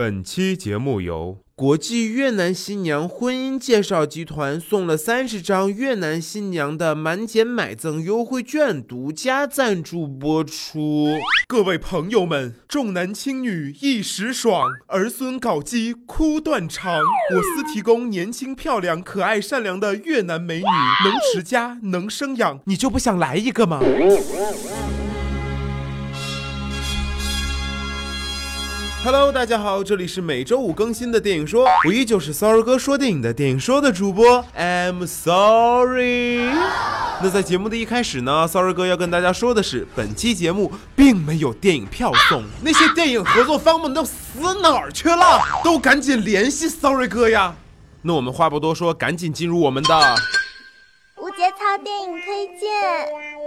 本期节目由国际越南新娘婚姻介绍集团送了三十张越南新娘的满减买赠优惠券独家赞助播出。各位朋友们，重男轻女一时爽，儿孙搞基哭断肠。我司提供年轻、漂亮、可爱、善良的越南美女，能持家，能生养，你就不想来一个吗？Hello，大家好，这里是每周五更新的电影说，我依旧是 Sorry 哥说电影的电影说的主播，I'm sorry。那在节目的一开始呢，Sorry 哥要跟大家说的是，本期节目并没有电影票送，那些电影合作方们都死哪儿去了？都赶紧联系 Sorry 哥呀！那我们话不多说，赶紧进入我们的。节操电影推荐。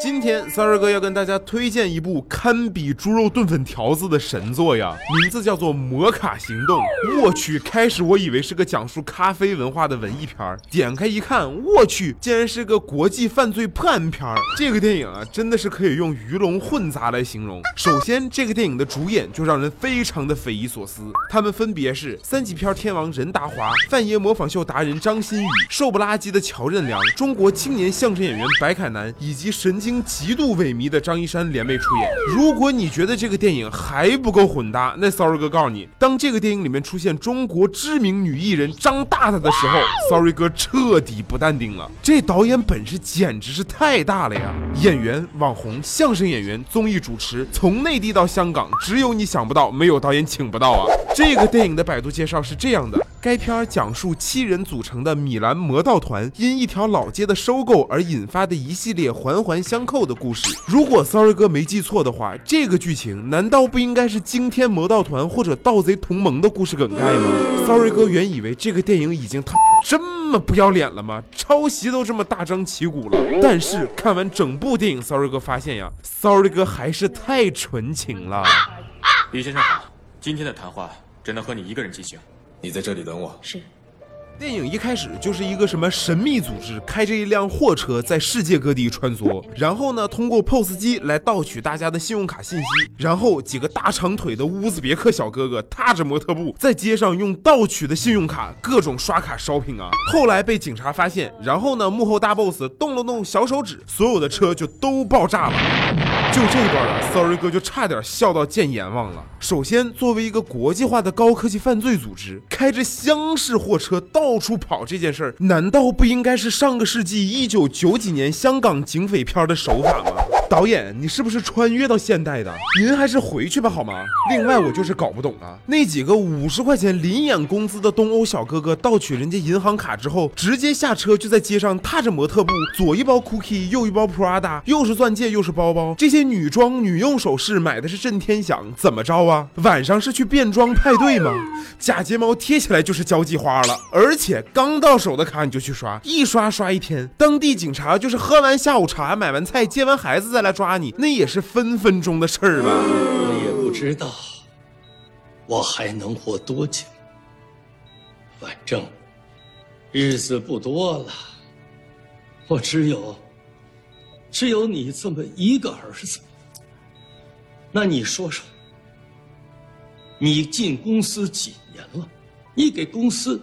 今天三儿哥要跟大家推荐一部堪比猪肉炖粉条子的神作呀，名字叫做《摩卡行动》。我去，开始我以为是个讲述咖啡文化的文艺片儿，点开一看，我去，竟然是个国际犯罪破案片儿。这个电影啊，真的是可以用鱼龙混杂来形容。首先，这个电影的主演就让人非常的匪夷所思，他们分别是三级片天王任达华、范爷模仿秀达人张馨予、瘦不拉几的乔任梁、中国。青年相声演员白凯南以及神经极度萎靡的张一山联袂出演。如果你觉得这个电影还不够混搭，那 Sorry 哥告诉你，当这个电影里面出现中国知名女艺人张大大的时候，Sorry 哥彻底不淡定了。这导演本事简直是太大了呀！演员、网红、相声演员、综艺主持，从内地到香港，只有你想不到，没有导演请不到啊！这个电影的百度介绍是这样的。该片讲述七人组成的米兰魔盗团因一条老街的收购而引发的一系列环环相扣的故事。如果 Sorry 哥没记错的话，这个剧情难道不应该是惊天魔盗团或者盗贼同盟的故事梗概吗？Sorry 哥原以为这个电影已经他这么不要脸了吗？抄袭都这么大张旗鼓了。但是看完整部电影，Sorry 哥发现呀，Sorry 哥还是太纯情了。李先生好，今天的谈话只能和你一个人进行。你在这里等我。是。电影一开始就是一个什么神秘组织开着一辆货车在世界各地穿梭，然后呢通过 POS 机来盗取大家的信用卡信息，然后几个大长腿的乌兹别克小哥哥踏着模特步在街上用盗取的信用卡各种刷卡 shopping 啊。后来被警察发现，然后呢幕后大 boss 动了动小手指，所有的车就都爆炸了。就这段啊，Sorry 哥就差点笑到见阎王了。首先，作为一个国际化的高科技犯罪组织，开着厢式货车到。到处跑这件事儿，难道不应该是上个世纪一九九几年香港警匪片的手法吗？导演，你是不是穿越到现代的？您还是回去吧，好吗？另外，我就是搞不懂啊，那几个五十块钱临眼工资的东欧小哥哥盗取人家银行卡之后，直接下车就在街上踏着模特步，左一包 Cookie，右一包 Prada，又是钻戒又是包包，这些女装女用首饰买的是震天响，怎么着啊？晚上是去变装派对吗？假睫毛贴起来就是交际花了，而且刚到手的卡你就去刷，一刷刷一天，当地警察就是喝完下午茶，买完菜，接完孩子再来抓你，那也是分分钟的事儿吧？我也不知道我还能活多久，反正日子不多了，我只有只有你这么一个儿子，那你说说，你进公司几年了？你给公司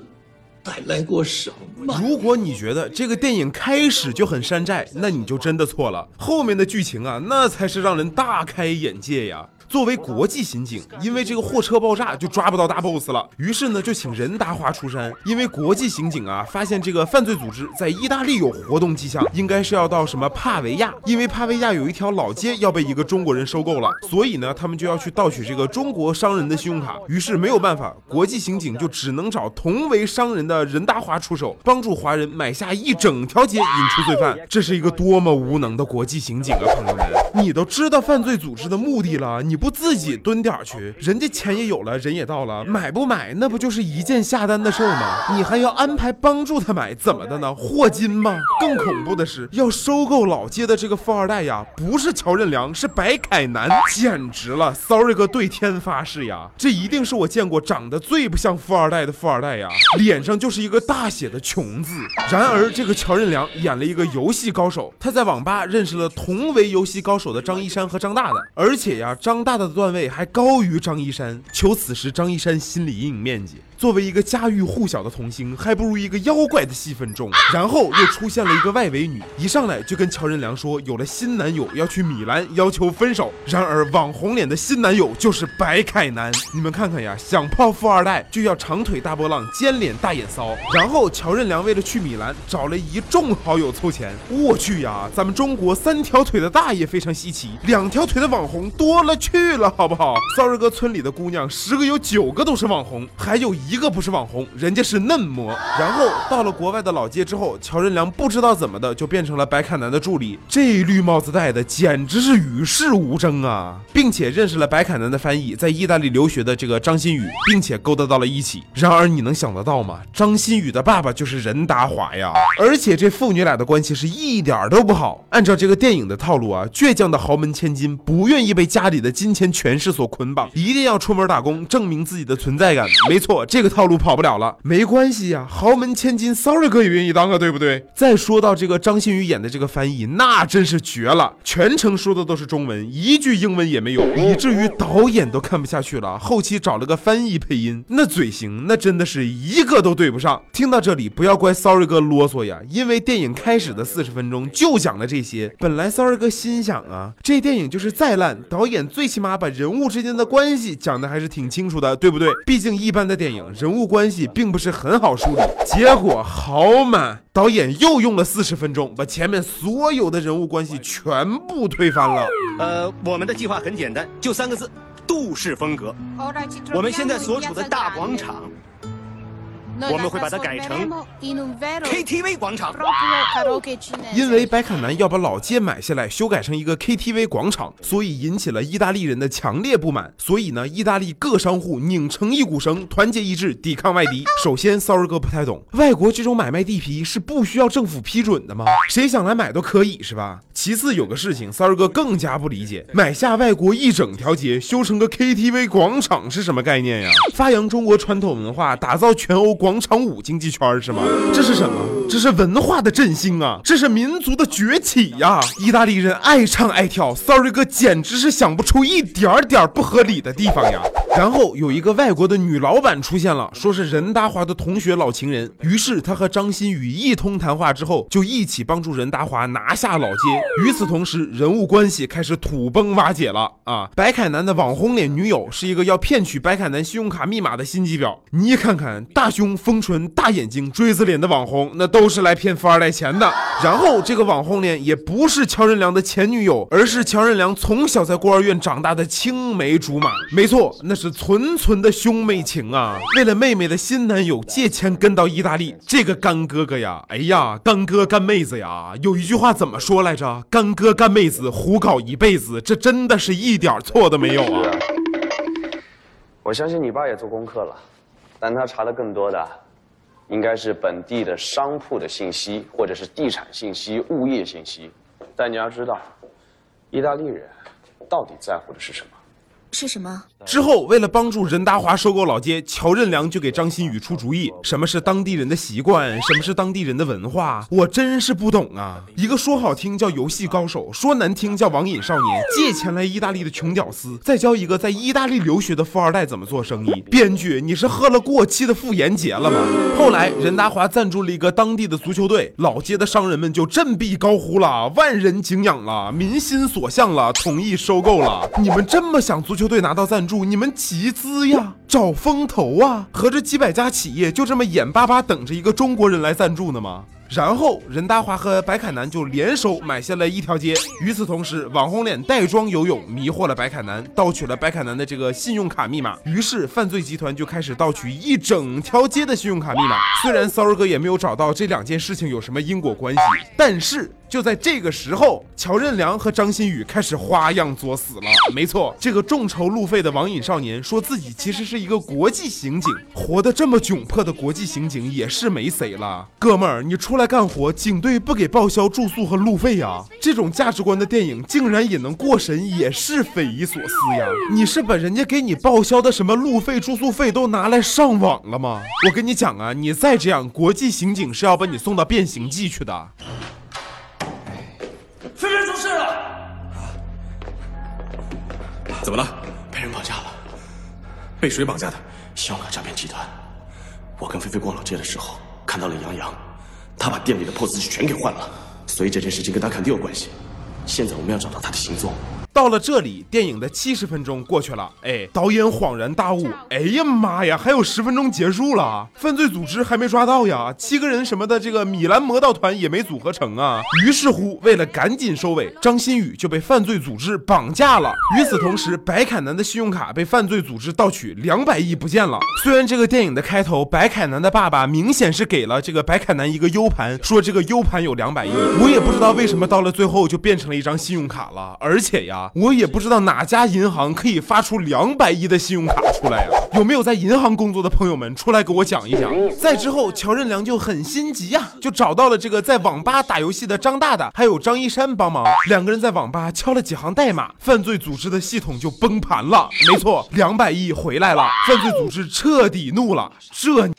带来过什么？如果你觉得这个电影开始就很山寨，那你就真的错了。后面的剧情啊，那才是让人大开眼界呀。作为国际刑警，因为这个货车爆炸就抓不到大 boss 了，于是呢就请任达华出山。因为国际刑警啊发现这个犯罪组织在意大利有活动迹象，应该是要到什么帕维亚，因为帕维亚有一条老街要被一个中国人收购了，所以呢他们就要去盗取这个中国商人的信用卡。于是没有办法，国际刑警就只能找同为商人的任达华出手，帮助华人买下一整条街，引出罪犯。这是一个多么无能的国际刑警啊，朋友们！你都知道犯罪组织的目的了，你。不自己蹲点去，人家钱也有了，人也到了，买不买那不就是一键下单的事儿吗？你还要安排帮助他买，怎么的呢？霍金吗？更恐怖的是，要收购老街的这个富二代呀，不是乔任梁，是白凯南，简直了！Sorry 哥对天发誓呀，这一定是我见过长得最不像富二代的富二代呀，脸上就是一个大写的穷字。然而，这个乔任梁演了一个游戏高手，他在网吧认识了同为游戏高手手的张一山和张大大，而且呀，张大大的段位还高于张一山。求此时，张一山心理阴影面积。作为一个家喻户晓的童星，还不如一个妖怪的戏份重。然后又出现了一个外围女，一上来就跟乔任梁说有了新男友要去米兰，要求分手。然而网红脸的新男友就是白凯南。你们看看呀，想泡富二代就要长腿大波浪、尖脸大眼骚。然后乔任梁为了去米兰，找了一众好友凑钱。我去呀，咱们中国三条腿的大爷非常稀奇，两条腿的网红多了去了，好不好？骚瑞哥村里的姑娘十个有九个都是网红，还有。一一个不是网红，人家是嫩模。然后到了国外的老街之后，乔任梁不知道怎么的就变成了白凯南的助理。这绿帽子戴的简直是与世无争啊！并且认识了白凯南的翻译，在意大利留学的这个张馨予，并且勾搭到了一起。然而你能想得到吗？张馨予的爸爸就是任达华呀！而且这父女俩的关系是一点都不好。按照这个电影的套路啊，倔强的豪门千金不愿意被家里的金钱权势所捆绑，一定要出门打工证明自己的存在感。没错。这个套路跑不了了，没关系呀，豪门千金，sorry 哥也愿意当啊，对不对？再说到这个张馨予演的这个翻译，那真是绝了，全程说的都是中文，一句英文也没有，以至于导演都看不下去了，后期找了个翻译配音，那嘴型那真的是一个都对不上。听到这里，不要怪 sorry 哥啰嗦呀，因为电影开始的四十分钟就讲了这些。本来 sorry 哥心想啊，这电影就是再烂，导演最起码把人物之间的关系讲的还是挺清楚的，对不对？毕竟一般的电影。人物关系并不是很好梳理，结果好满，导演又用了四十分钟，把前面所有的人物关系全部推翻了。呃，我们的计划很简单，就三个字：杜氏风格。我们现在所处的大广场。我们会把它改成 KTV 广场，因为白凯南要把老街买下来修改成一个 KTV 广场，所以引起了意大利人的强烈不满。所以呢，意大利各商户拧成一股绳，团结一致抵抗外敌。首先，骚儿哥不太懂，外国这种买卖地皮是不需要政府批准的吗？谁想来买都可以是吧？其次，有个事情，骚儿哥更加不理解，买下外国一整条街修成个 KTV 广场是什么概念呀？发扬中国传统文化，打造全欧。广场舞经济圈是吗？这是什么？这是文化的振兴啊！这是民族的崛起呀！意大利人爱唱爱跳，Sorry 哥简直是想不出一点点不合理的地方呀。然后有一个外国的女老板出现了，说是任达华的同学老情人。于是他和张馨予一通谈话之后，就一起帮助任达华拿下老街。与此同时，人物关系开始土崩瓦解了啊！白凯南的网红脸女友是一个要骗取白凯南信用卡密码的心机婊。你看看，大胸、丰唇、大眼睛、锥子脸的网红，那都是来骗富二代钱的。然后这个网红脸也不是乔任梁的前女友，而是乔任梁从小在孤儿院长大的青梅竹马。没错，那是。是纯纯的兄妹情啊！为了妹妹的新男友借钱跟到意大利，这个干哥哥呀，哎呀，干哥干妹子呀，有一句话怎么说来着？干哥干妹子胡搞一辈子，这真的是一点错都没有啊！我相信你爸也做功课了，但他查的更多的，应该是本地的商铺的信息，或者是地产信息、物业信息。但你要知道，意大利人到底在乎的是什么？是什么？之后，为了帮助任达华收购老街，乔任梁就给张馨予出主意：什么是当地人的习惯，什么是当地人的文化，我真是不懂啊！一个说好听叫游戏高手，说难听叫网瘾少年，借钱来意大利的穷屌丝，再教一个在意大利留学的富二代怎么做生意。编剧，你是喝了过期的妇炎洁了吗？后来，任达华赞助了一个当地的足球队，老街的商人们就振臂高呼了：万人敬仰了，民心所向了，同意收购了。你们这么想足球？队拿到赞助，你们集资呀，找风投啊，合着几百家企业就这么眼巴巴等着一个中国人来赞助呢吗？然后任达华和白凯南就联手买下了一条街。与此同时，网红脸带妆游泳迷惑了白凯南，盗取了白凯南的这个信用卡密码。于是犯罪集团就开始盗取一整条街的信用卡密码。虽然骚儿哥也没有找到这两件事情有什么因果关系，但是就在这个时候，乔任梁和张馨予开始花样作死了。没错，这个众筹路费的网瘾少年说自己其实是一个国际刑警，活得这么窘迫的国际刑警也是没谁了。哥们儿，你出来干活，警队不给报销住宿和路费呀？这种价值观的电影竟然也能过审，也是匪夷所思呀！你是把人家给你报销的什么路费、住宿费都拿来上网了吗？我跟你讲啊，你再这样，国际刑警是要把你送到变形记去的。怎么了？被人绑架了。被谁绑架的？信用卡诈骗集团。我跟菲菲逛老街的时候看到了杨洋，他把店里的 POS 机全给换了，所以这件事情跟他肯定有关系。现在我们要找到他的行踪。到了这里，电影的七十分钟过去了，哎，导演恍然大悟，哎呀妈呀，还有十分钟结束了，犯罪组织还没抓到呀，七个人什么的，这个米兰魔盗团也没组合成啊。于是乎，为了赶紧收尾，张馨予就被犯罪组织绑架了。与此同时，白凯南的信用卡被犯罪组织盗取，两百亿不见了。虽然这个电影的开头，白凯南的爸爸明显是给了这个白凯南一个 U 盘，说这个 U 盘有两百亿，我也不知道为什么到了最后就变成了一张信用卡了，而且呀。我也不知道哪家银行可以发出两百亿的信用卡出来呀？有没有在银行工作的朋友们出来给我讲一讲？再之后，乔任梁就很心急呀，就找到了这个在网吧打游戏的张大大，还有张一山帮忙。两个人在网吧敲了几行代码，犯罪组织的系统就崩盘了。没错，两百亿回来了，犯罪组织彻底怒了。这。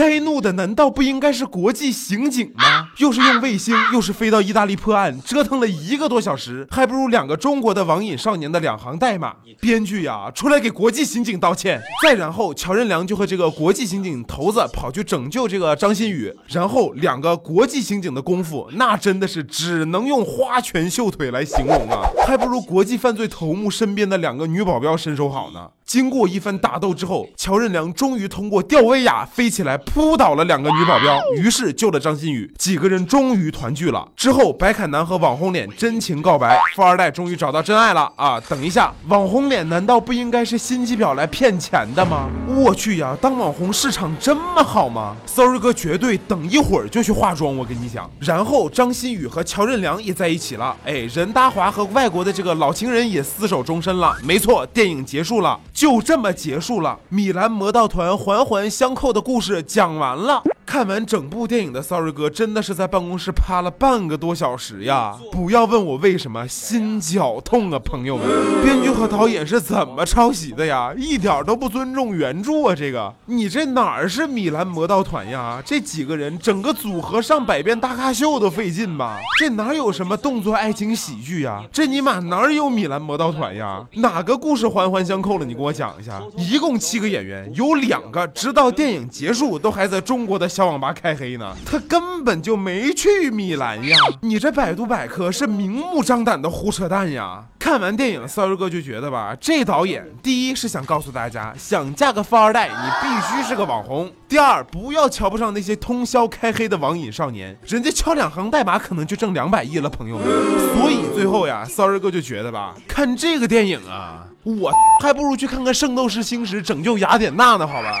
该怒的难道不应该是国际刑警吗？又是用卫星，又是飞到意大利破案，折腾了一个多小时，还不如两个中国的网瘾少年的两行代码。编剧呀，出来给国际刑警道歉。再然后，乔任梁就和这个国际刑警头子跑去拯救这个张馨予，然后两个国际刑警的功夫，那真的是只能用花拳绣腿来形容啊，还不如国际犯罪头目身边的两个女保镖身手好呢。经过一番打斗之后，乔任梁终于通过吊威亚飞起来，扑倒了两个女保镖，于是救了张馨予。几个人终于团聚了。之后，白凯南和网红脸真情告白，富二代终于找到真爱了啊！等一下，网红脸难道不应该是心机婊来骗钱的吗？我去呀，当网红市场这么好吗？Sorry 哥绝对等一会儿就去化妆，我跟你讲。然后张馨予和乔任梁也在一起了，哎，任达华和外国的这个老情人也厮守终身了。没错，电影结束了。就这么结束了，米兰魔盗团环环相扣的故事讲完了。看完整部电影的 Sorry 哥真的是在办公室趴了半个多小时呀！不要问我为什么，心绞痛啊，朋友们！编剧和导演是怎么抄袭的呀？一点都不尊重原著啊！这个，你这哪儿是米兰魔道团呀？这几个人整个组合上百遍大咖秀都费劲吧？这哪有什么动作爱情喜剧呀？这尼玛哪有米兰魔道团呀？哪个故事环环相扣了？你给我讲一下。一共七个演员，有两个直到电影结束都还在中国的。小网吧开黑呢，他根本就没去米兰呀！你这百度百科是明目张胆的胡扯淡呀！看完电影，骚儿哥就觉得吧，这导演第一是想告诉大家，想嫁个富二代，你必须是个网红；第二，不要瞧不上那些通宵开黑的网瘾少年，人家敲两行代码可能就挣两百亿了，朋友们。所以最后呀，骚儿哥就觉得吧，看这个电影啊，我还不如去看看《圣斗士星矢拯救雅典娜》呢，好吧？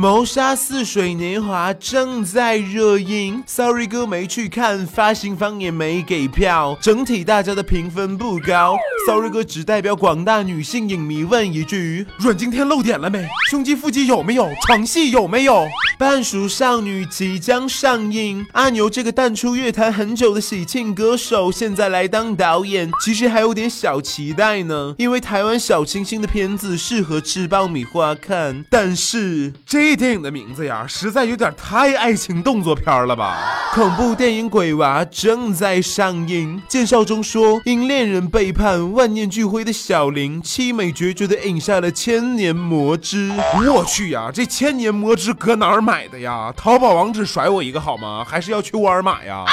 谋杀似水年华》正在热映，Sorry 哥没去看，发行方也没给票，整体大家的评分不高。Sorry 哥只代表广大女性影迷问一句：阮经天露点了没？胸肌腹肌有没有？床戏有没有？半熟少女即将上映，阿牛这个淡出乐坛很久的喜庆歌手，现在来当导演，其实还有点小期待呢。因为台湾小清新的片子适合吃爆米花看，但是这。这电影的名字呀，实在有点太爱情动作片了吧？恐怖电影《鬼娃》正在上映。介绍中说，因恋人背叛，万念俱灰的小林，凄美决绝的饮下了千年魔汁。我去呀，这千年魔汁搁哪儿买的呀？淘宝网址甩我一个好吗？还是要去沃尔玛呀？